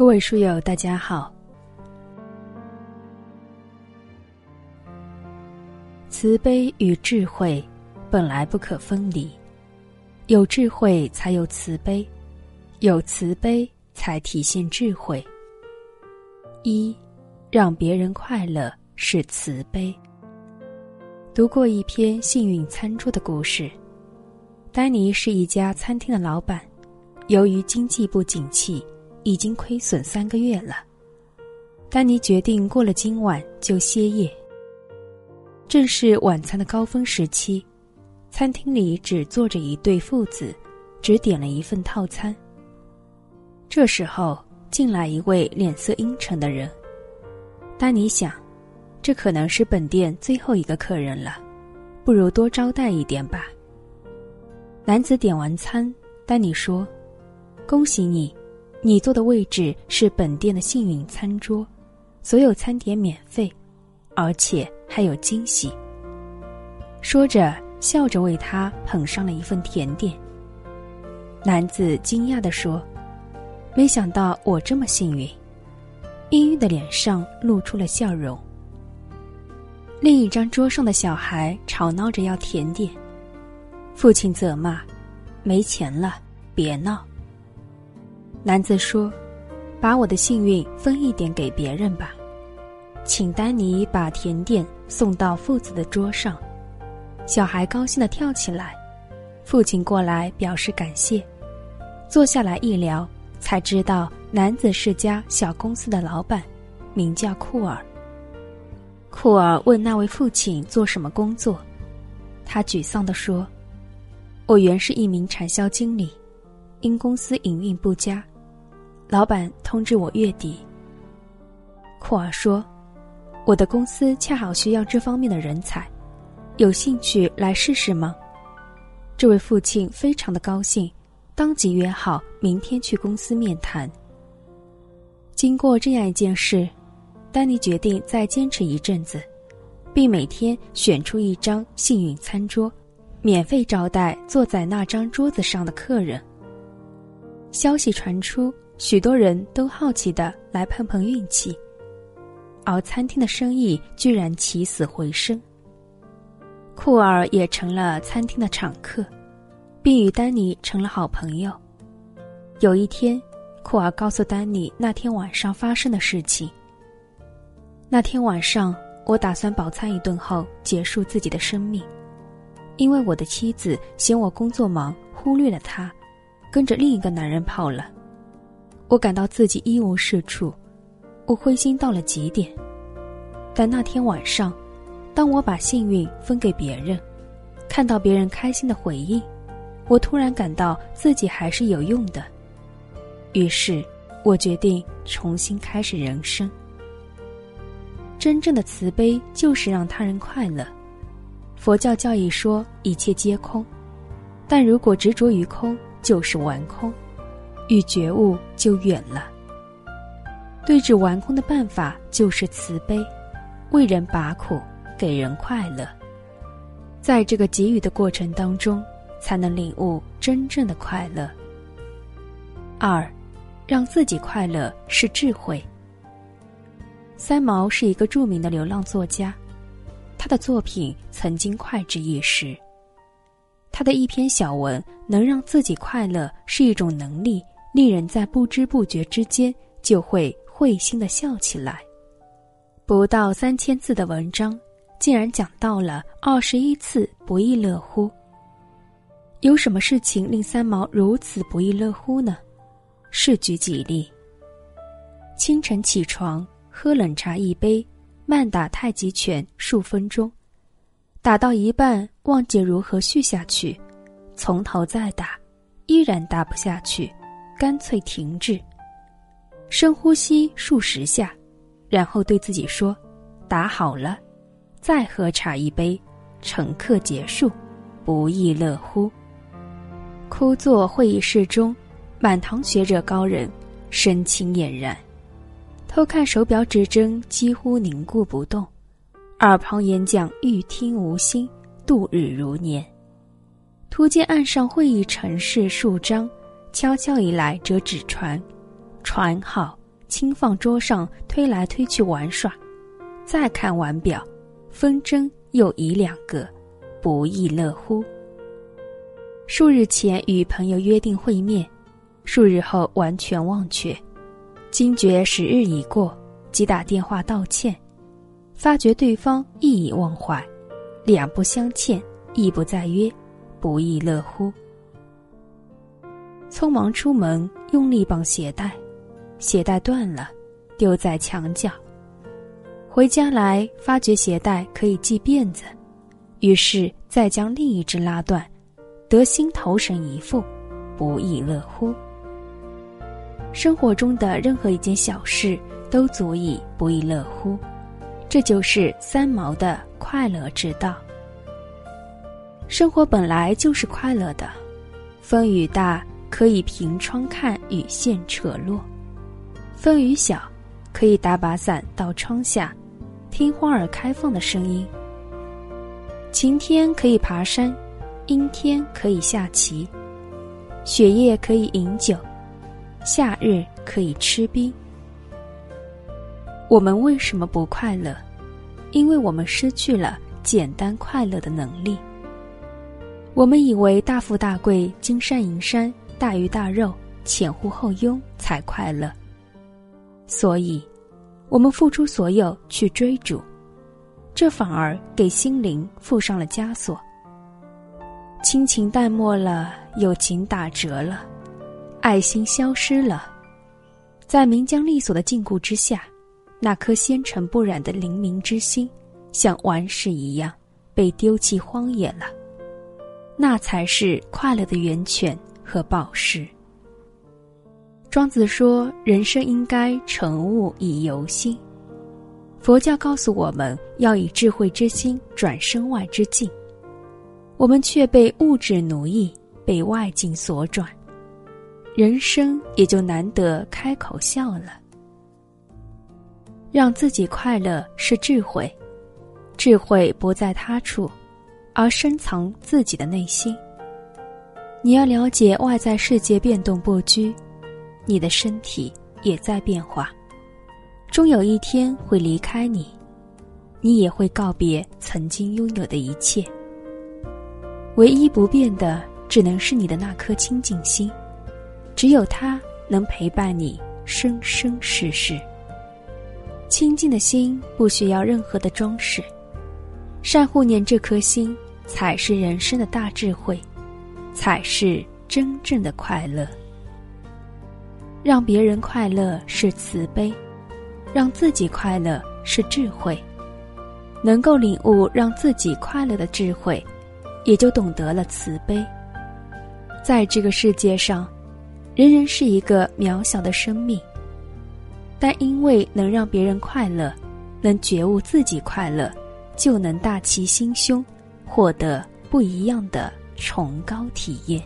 各位书友，大家好。慈悲与智慧本来不可分离，有智慧才有慈悲，有慈悲才体现智慧。一，让别人快乐是慈悲。读过一篇幸运餐桌的故事，丹尼是一家餐厅的老板，由于经济不景气，已经亏损三个月了。丹尼决定过了今晚就歇业。正是晚餐的高峰时期，餐厅里只坐着一对父子，只点了一份套餐。这时候进来一位脸色阴沉的人，丹尼想，这可能是本店最后一个客人了，不如多招待一点吧。男子点完餐，丹尼说：“恭喜你，你坐的位置是本店的幸运餐桌，所有餐点免费，而且。”还有惊喜。说着，笑着为他捧上了一份甜点。男子惊讶地说：“没想到我这么幸运。”阴郁的脸上露出了笑容。另一张桌上的小孩吵闹着要甜点，父亲责骂：“没钱了，别闹。”男子说：“把我的幸运分一点给别人吧。”请丹尼把甜点送到父子的桌上，小孩高兴的跳起来，父亲过来表示感谢，坐下来一聊，才知道男子是家小公司的老板，名叫库尔。库尔问那位父亲做什么工作，他沮丧地说：“我原是一名产销经理，因公司营运不佳，老板通知我月底。”库尔说。我的公司恰好需要这方面的人才，有兴趣来试试吗？这位父亲非常的高兴，当即约好明天去公司面谈。经过这样一件事，丹尼决定再坚持一阵子，并每天选出一张幸运餐桌，免费招待坐在那张桌子上的客人。消息传出，许多人都好奇的来碰碰运气。而餐厅的生意居然起死回生。库尔也成了餐厅的常客，并与丹尼成了好朋友。有一天，库尔告诉丹尼那天晚上发生的事情。那天晚上，我打算饱餐一顿后结束自己的生命，因为我的妻子嫌我工作忙，忽略了他，跟着另一个男人跑了。我感到自己一无是处。我灰心到了极点，但那天晚上，当我把幸运分给别人，看到别人开心的回应，我突然感到自己还是有用的。于是，我决定重新开始人生。真正的慈悲就是让他人快乐。佛教教义说一切皆空，但如果执着于空，就是玩空，与觉悟就远了。对治顽空的办法就是慈悲，为人拔苦，给人快乐。在这个给予的过程当中，才能领悟真正的快乐。二，让自己快乐是智慧。三毛是一个著名的流浪作家，他的作品曾经脍炙一时。他的一篇小文能让自己快乐是一种能力，令人在不知不觉之间就会。会心的笑起来。不到三千字的文章，竟然讲到了二十一次不亦乐乎。有什么事情令三毛如此不亦乐乎呢？是举几例：清晨起床，喝冷茶一杯，慢打太极拳数分钟，打到一半忘记如何续下去，从头再打，依然打不下去，干脆停止。深呼吸数十下，然后对自己说：“打好了，再喝茶一杯，乘客结束，不亦乐乎。”枯坐会议室中，满堂学者高人，神情俨然；偷看手表指针，几乎凝固不动；耳旁演讲，欲听无心，度日如年。突见岸上会议陈氏数张，悄悄以来折纸船。船好，轻放桌上，推来推去玩耍；再看腕表，风筝又一两个，不亦乐乎。数日前与朋友约定会面，数日后完全忘却，惊觉时日已过，即打电话道歉，发觉对方亦已忘怀，两不相欠，亦不再约，不亦乐乎。匆忙出门，用力绑鞋带，鞋带断了，丢在墙角。回家来，发觉鞋带可以系辫子，于是再将另一只拉断。得心头神一副，不亦乐乎。生活中的任何一件小事都足以不亦乐乎，这就是三毛的快乐之道。生活本来就是快乐的，风雨大可以凭窗看雨线扯落，风雨小可以打把伞到窗下，听花儿开放的声音。晴天可以爬山。阴天可以下棋，雪夜可以饮酒，夏日可以吃冰。我们为什么不快乐？因为我们失去了简单快乐的能力。我们以为大富大贵、金山银山、大鱼大肉、前呼后拥才快乐，所以，我们付出所有去追逐，这反而给心灵附上了枷锁。亲情淡漠了，友情打折了，爱心消失了，在名将利锁的禁锢之下，那颗纤尘不染的灵明之心，像顽石一样被丢弃荒野了。那才是快乐的源泉和宝石。庄子说：“人生应该成物以游心。”佛教告诉我们要以智慧之心转身外之境。我们却被物质奴役，被外境所转，人生也就难得开口笑了。让自己快乐是智慧，智慧不在他处，而深藏自己的内心。你要了解外在世界变动不居，你的身体也在变化，终有一天会离开你，你也会告别曾经拥有的一切。唯一不变的，只能是你的那颗清净心，只有它能陪伴你生生世世。清净的心不需要任何的装饰，善护念这颗心，才是人生的大智慧，才是真正的快乐。让别人快乐是慈悲，让自己快乐是智慧。能够领悟让自己快乐的智慧。也就懂得了慈悲。在这个世界上，人人是一个渺小的生命，但因为能让别人快乐，能觉悟自己快乐，就能大其心胸，获得不一样的崇高体验。